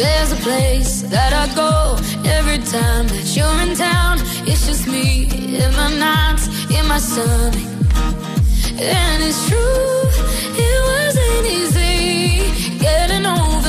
There's a place that I go every time that you're in town. It's just me in my nights, in my stomach. And it's true, it wasn't easy getting over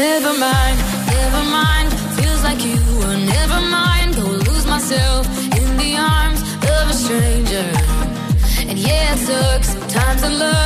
Never mind, never mind. Feels like you were never mind. Go lose myself in the arms of a stranger. And yeah, it took some time to love.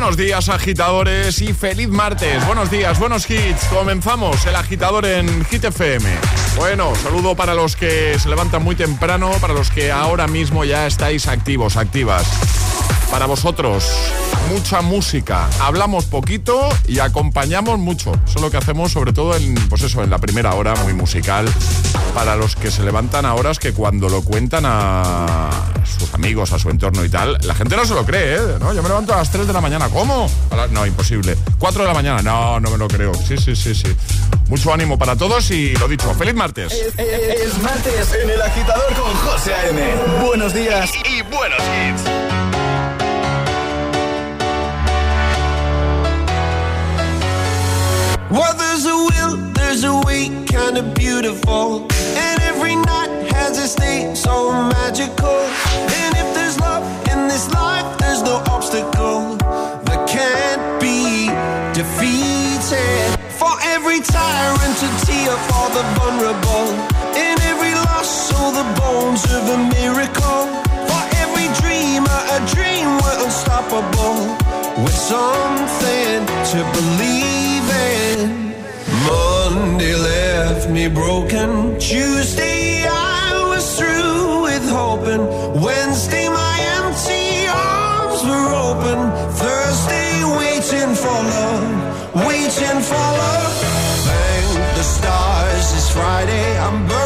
Buenos días, agitadores, y feliz martes. Buenos días, buenos hits. Comenzamos el agitador en Hit FM. Bueno, saludo para los que se levantan muy temprano, para los que ahora mismo ya estáis activos, activas. Para vosotros, mucha música. Hablamos poquito y acompañamos mucho. Eso es lo que hacemos, sobre todo en, pues eso, en la primera hora, muy musical. Para los que se levantan a horas que cuando lo cuentan a sus amigos, a su entorno y tal, la gente no se lo cree, ¿eh? ¿No? Yo me levanto a las 3 de la mañana. ¿Cómo? A la- No, imposible. 4 de la mañana. No, no me lo creo. Sí, sí, sí, sí. Mucho ánimo para todos y lo dicho, feliz martes. Es, es martes en el agitador con José A.M. Buenos días y buenos hits. Well, there's a will, there's a way, kinda beautiful. Its day so magical. And if there's love in this life, there's no obstacle that can't be defeated. For every tyrant to tear for the vulnerable. In every loss, so the bones of a miracle. For every dreamer, a dream we're unstoppable. With something to believe in. Monday left me broken. Tuesday hoping. Wednesday my empty arms were open. Thursday waiting for love, waiting for love. Thank the stars it's Friday. I'm burning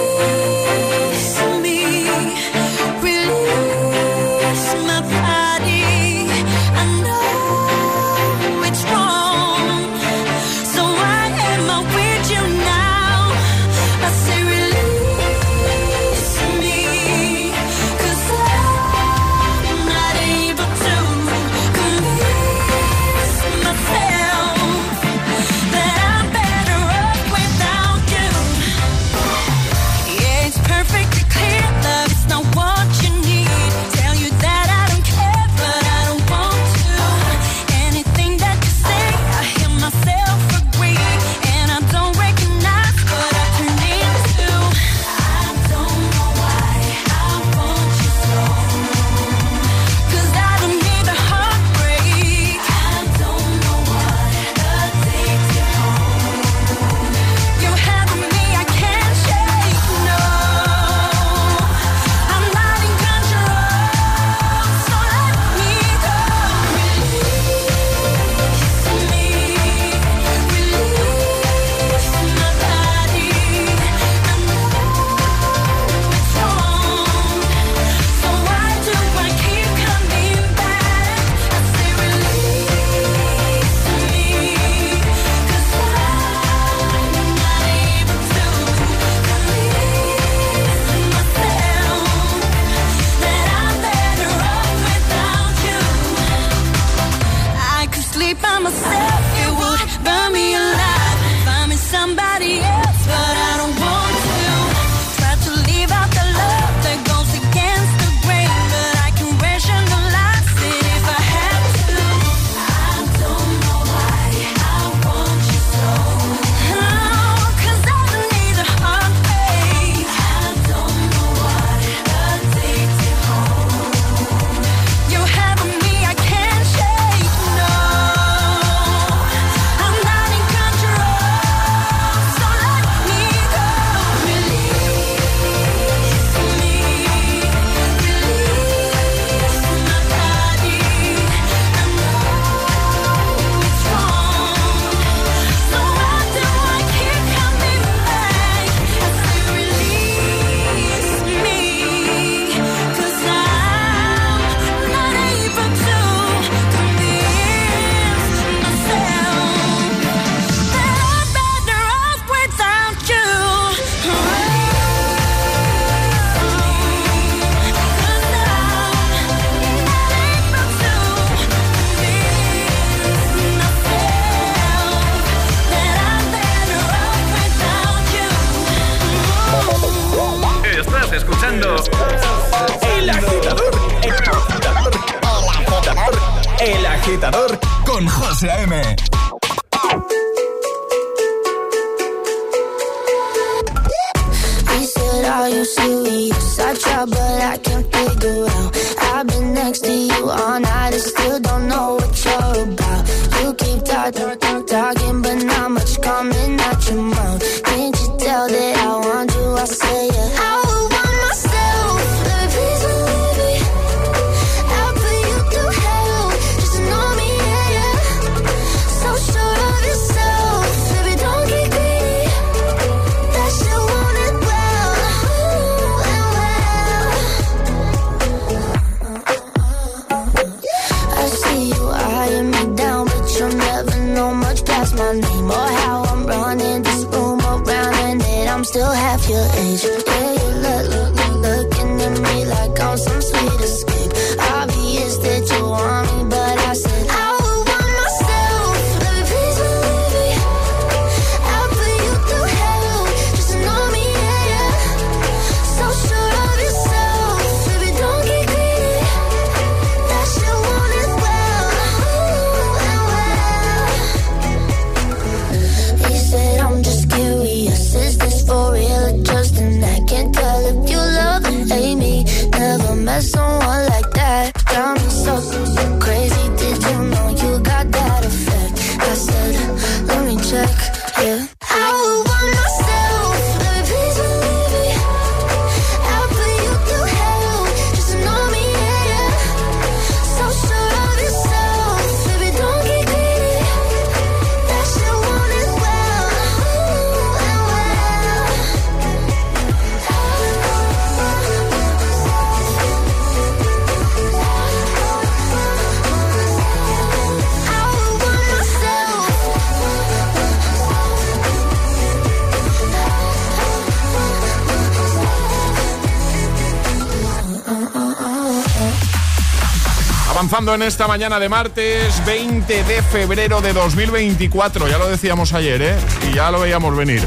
En esta mañana de martes 20 de febrero de 2024. Ya lo decíamos ayer, ¿eh? Y ya lo veíamos venir.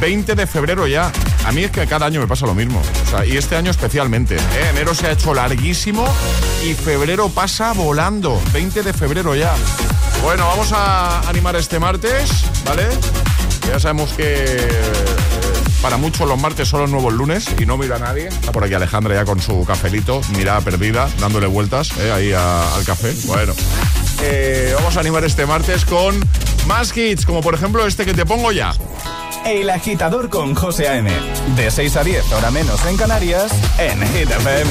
20 de febrero ya. A mí es que cada año me pasa lo mismo. Y este año especialmente. ¿eh? Enero se ha hecho larguísimo y febrero pasa volando. 20 de febrero ya. Bueno, vamos a animar este martes, ¿vale? Ya sabemos que para muchos los martes son los nuevos lunes y no mira a nadie. Está por aquí Alejandra ya con su cafelito, mirada perdida, dándole vueltas eh, ahí al café. Bueno, eh, vamos a animar este martes con más hits, como por ejemplo este que te pongo ya. El agitador con José A.M. De 6 a 10, hora menos en Canarias, en Hit FM.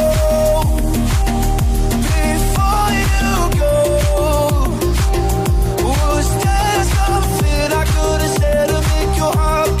your heart.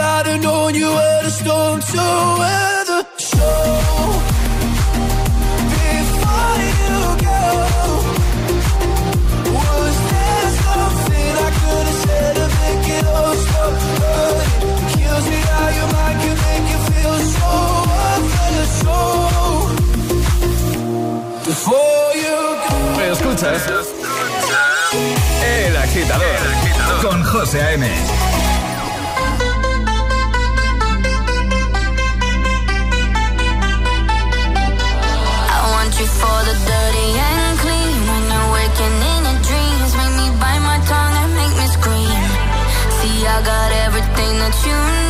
I'd have known you were the to weather. So before you go, was there something I could have said to make it all me how your mind make you feel so you go. ¿Me escuchas? El agitador, con José A.M. you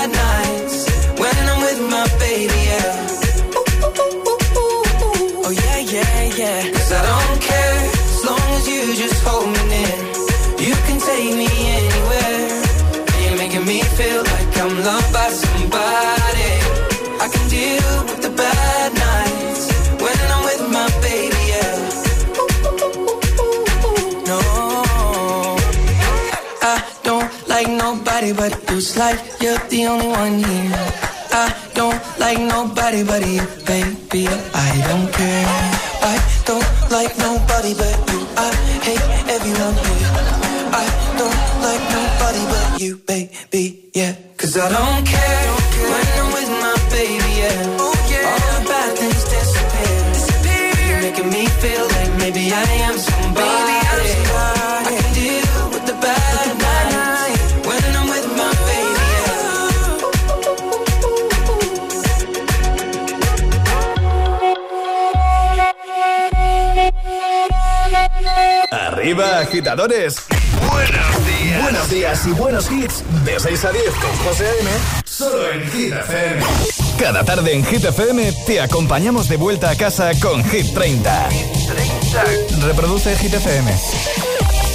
but you. It's like you're the only one here. I don't like nobody but you, baby. I don't care. I don't like nobody but you. I hate everyone here. I don't like nobody but you, baby. Yeah, cause I don't care when I'm with my baby. Yeah, all the bad things disappear. You're making me feel like maybe I am somebody. Arriba, agitadores. Buenos días. Buenos días y buenos hits. De 6 a 10 con José A.M. Solo en Hit FM. Cada tarde en Hit FM te acompañamos de vuelta a casa con Hit 30. Reproduce Hit FM.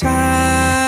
Time.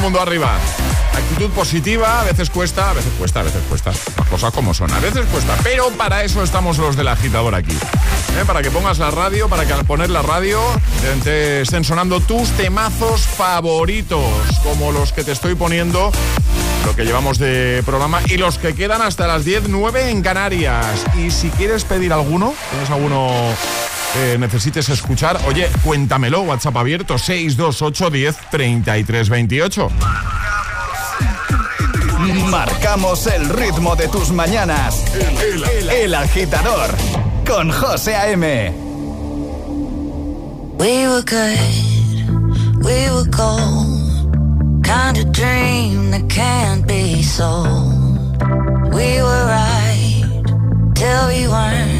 mundo arriba. Actitud positiva, a veces cuesta, a veces cuesta, a veces cuesta. Las cosas como son, a veces cuesta. Pero para eso estamos los del agitador aquí. ¿Eh? Para que pongas la radio, para que al poner la radio te estén sonando tus temazos favoritos, como los que te estoy poniendo, lo que llevamos de programa y los que quedan hasta las 10, 9 en Canarias. Y si quieres pedir alguno, tienes alguno que necesites escuchar, oye, cuéntamelo, WhatsApp abierto 628 10 33 28. Marcamos el ritmo de tus mañanas. El, el- el agitador con José A.M. We were good, we were gold. Kind of dream that can't be sold. We were right till we weren't.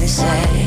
you say.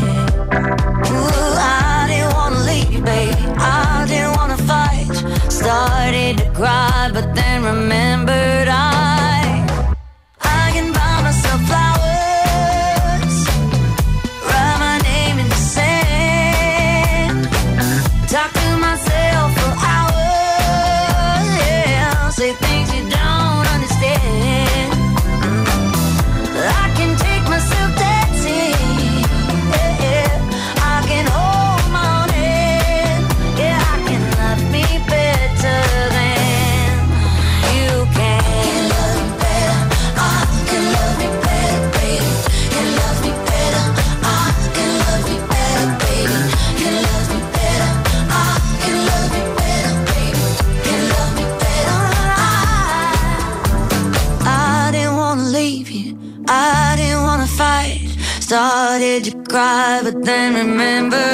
and remember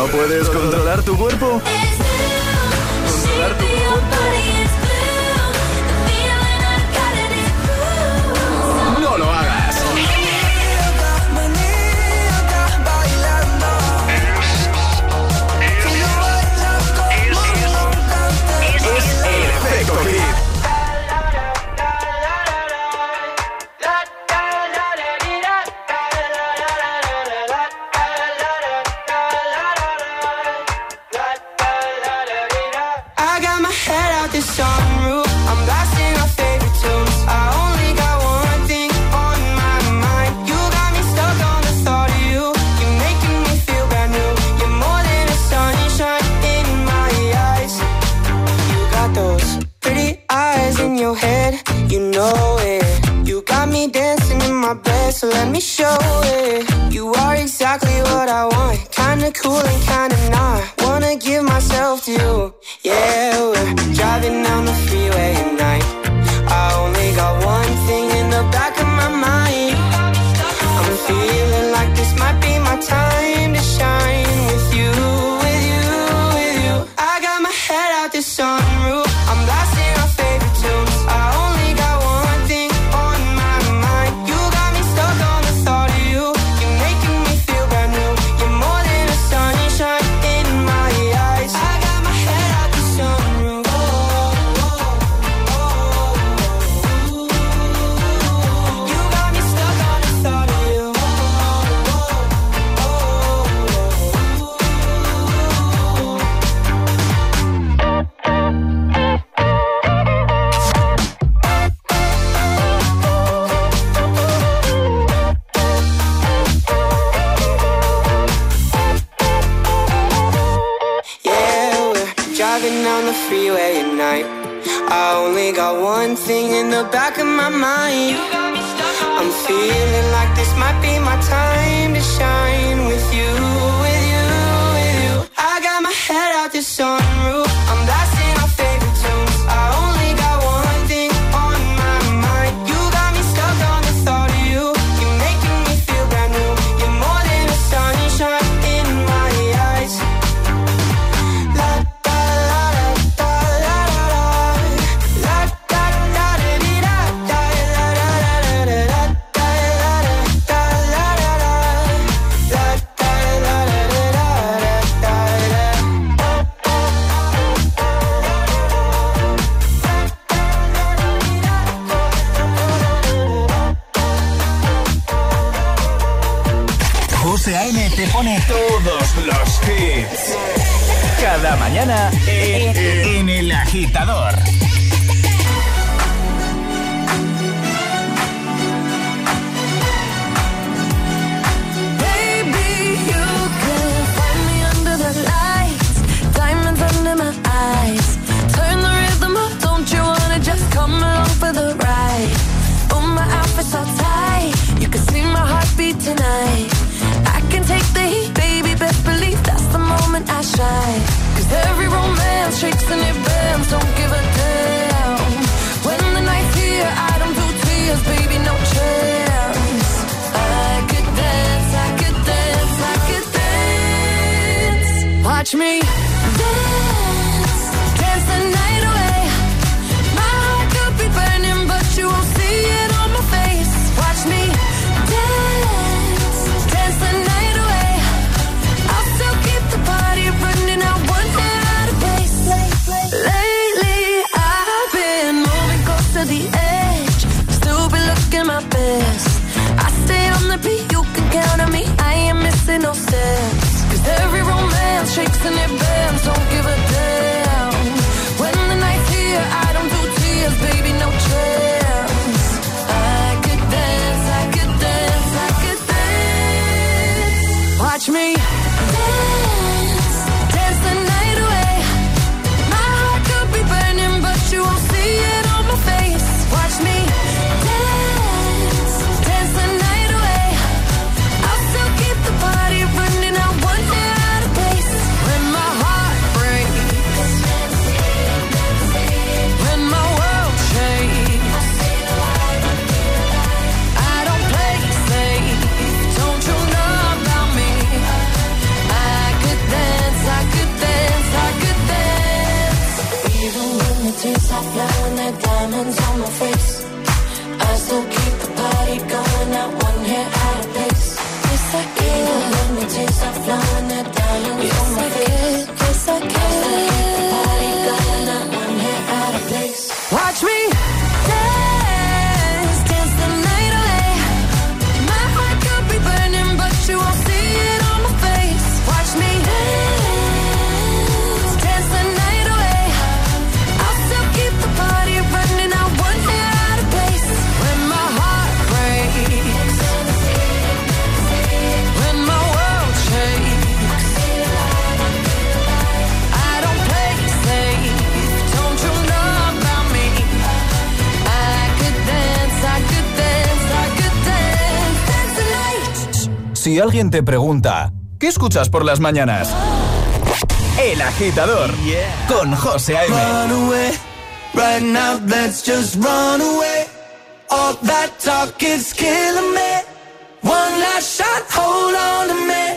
¿No puedes controlar tu cuerpo? touch me. alguien te pregunta, ¿qué escuchas por las mañanas? El agitador yeah. con José A.M. Run away, right now let's just run away. All that talk is killing me. One last shot, hold on to me.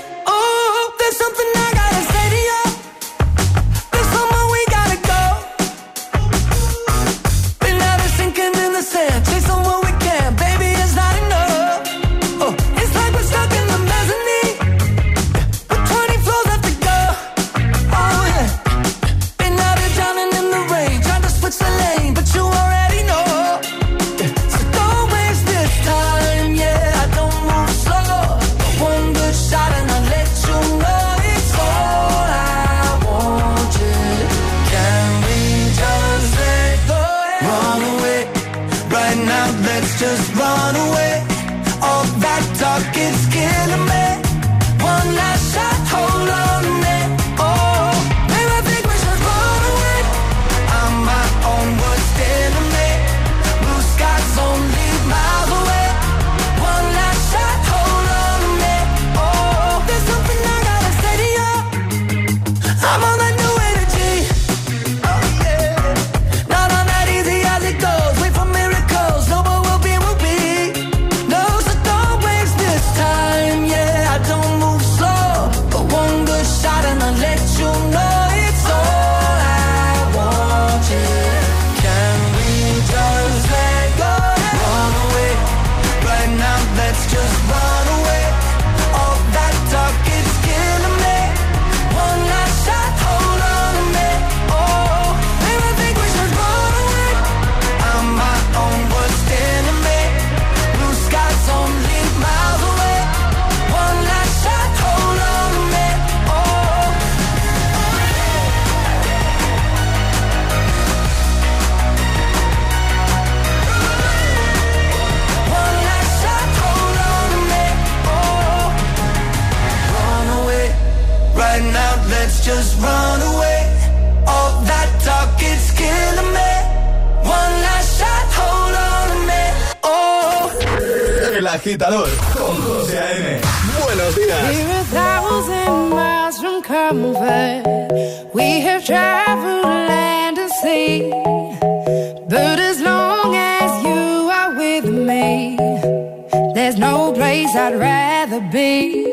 agitador con José A.M. Buenos días. We have traveled land and sea, but as long as you are with me, there's no place I'd rather be.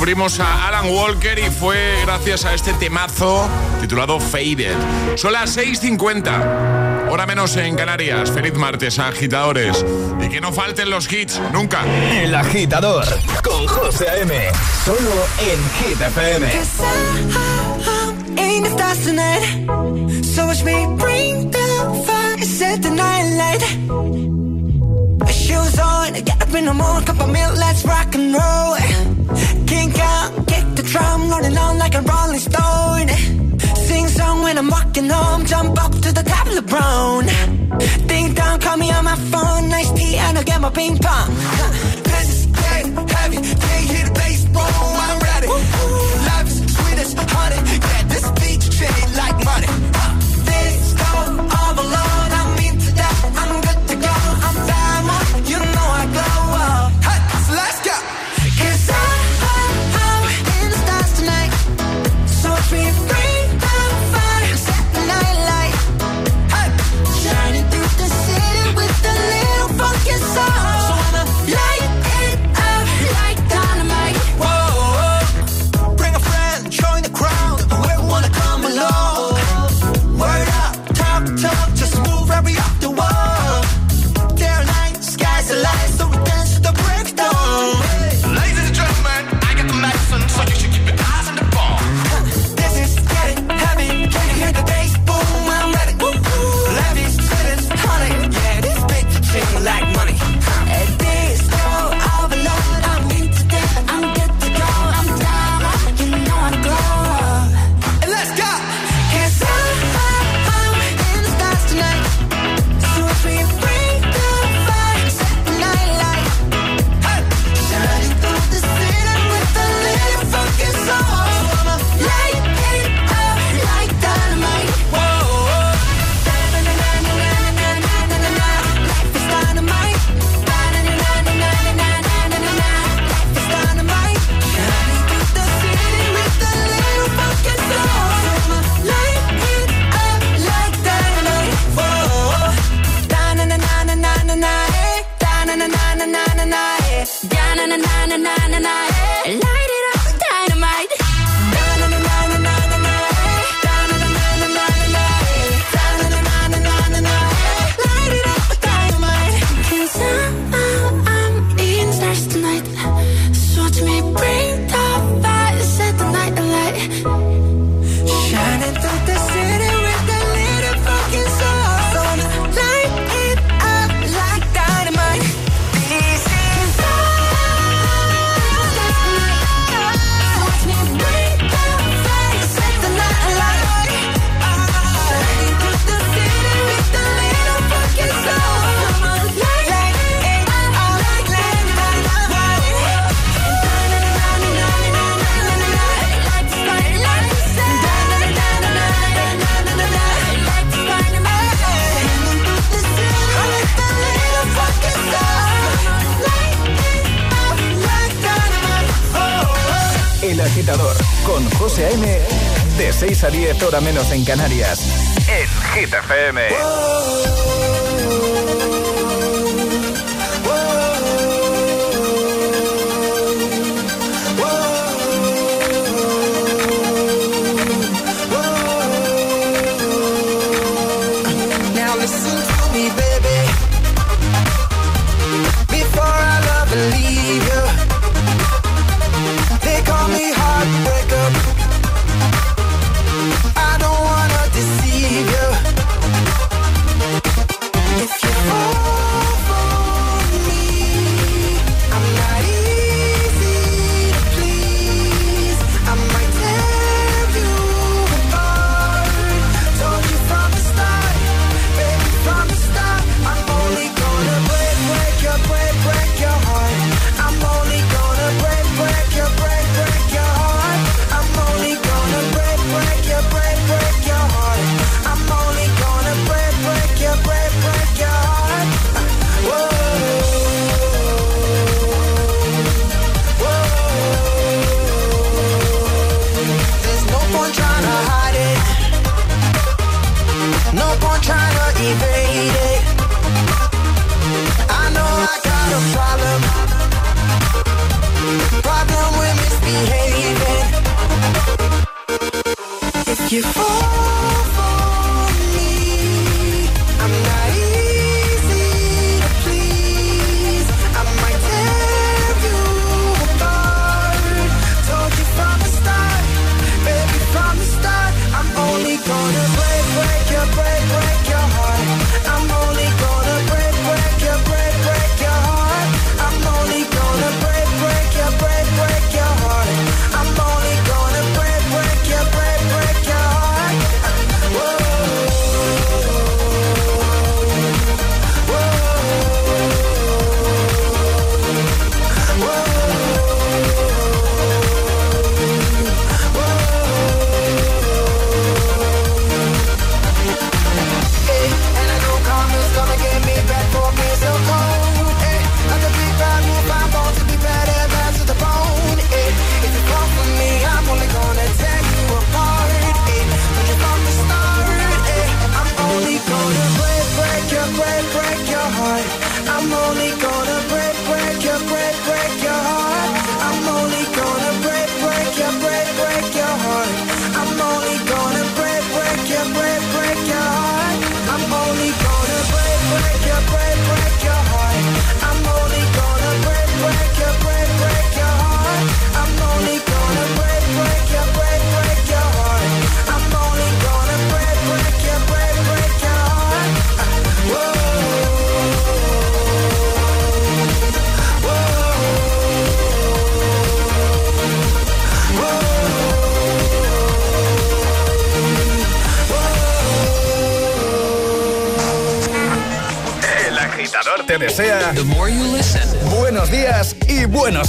Descubrimos a Alan Walker y fue gracias a este temazo titulado Faded. Son las 6.50, hora menos en Canarias. Feliz martes, agitadores. Y que no falten los hits, nunca. El agitador con José A.M. Solo en Hit FM. set the night light. Shoes on, get up in the morning, cup of milk, let's rock and roll. Like a rolling stone. Sing song when I'm walking home, jump up to the top of the brown. Ding dong, call me on my phone, nice tea, and I'll get my ping pong. This en Canarias.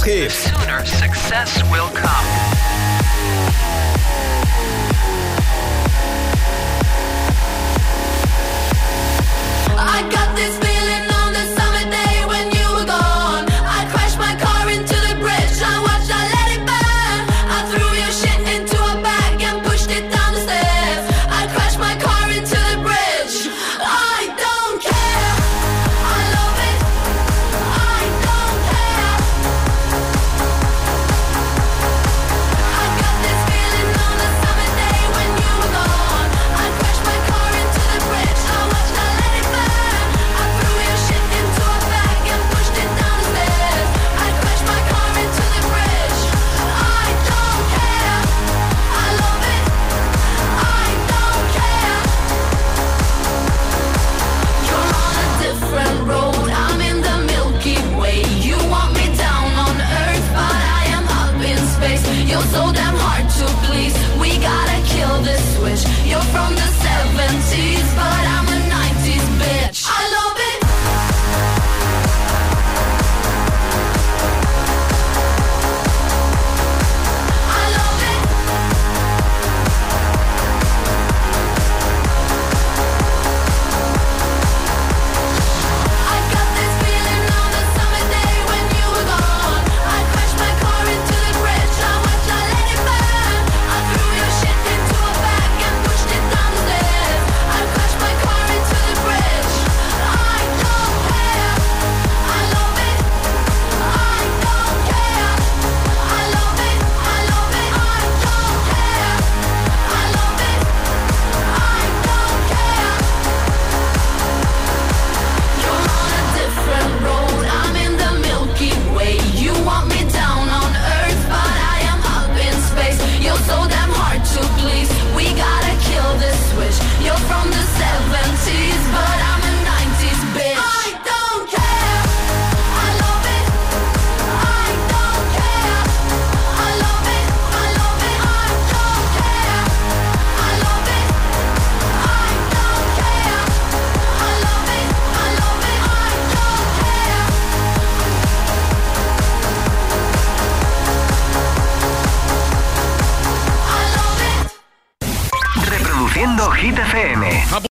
Schip.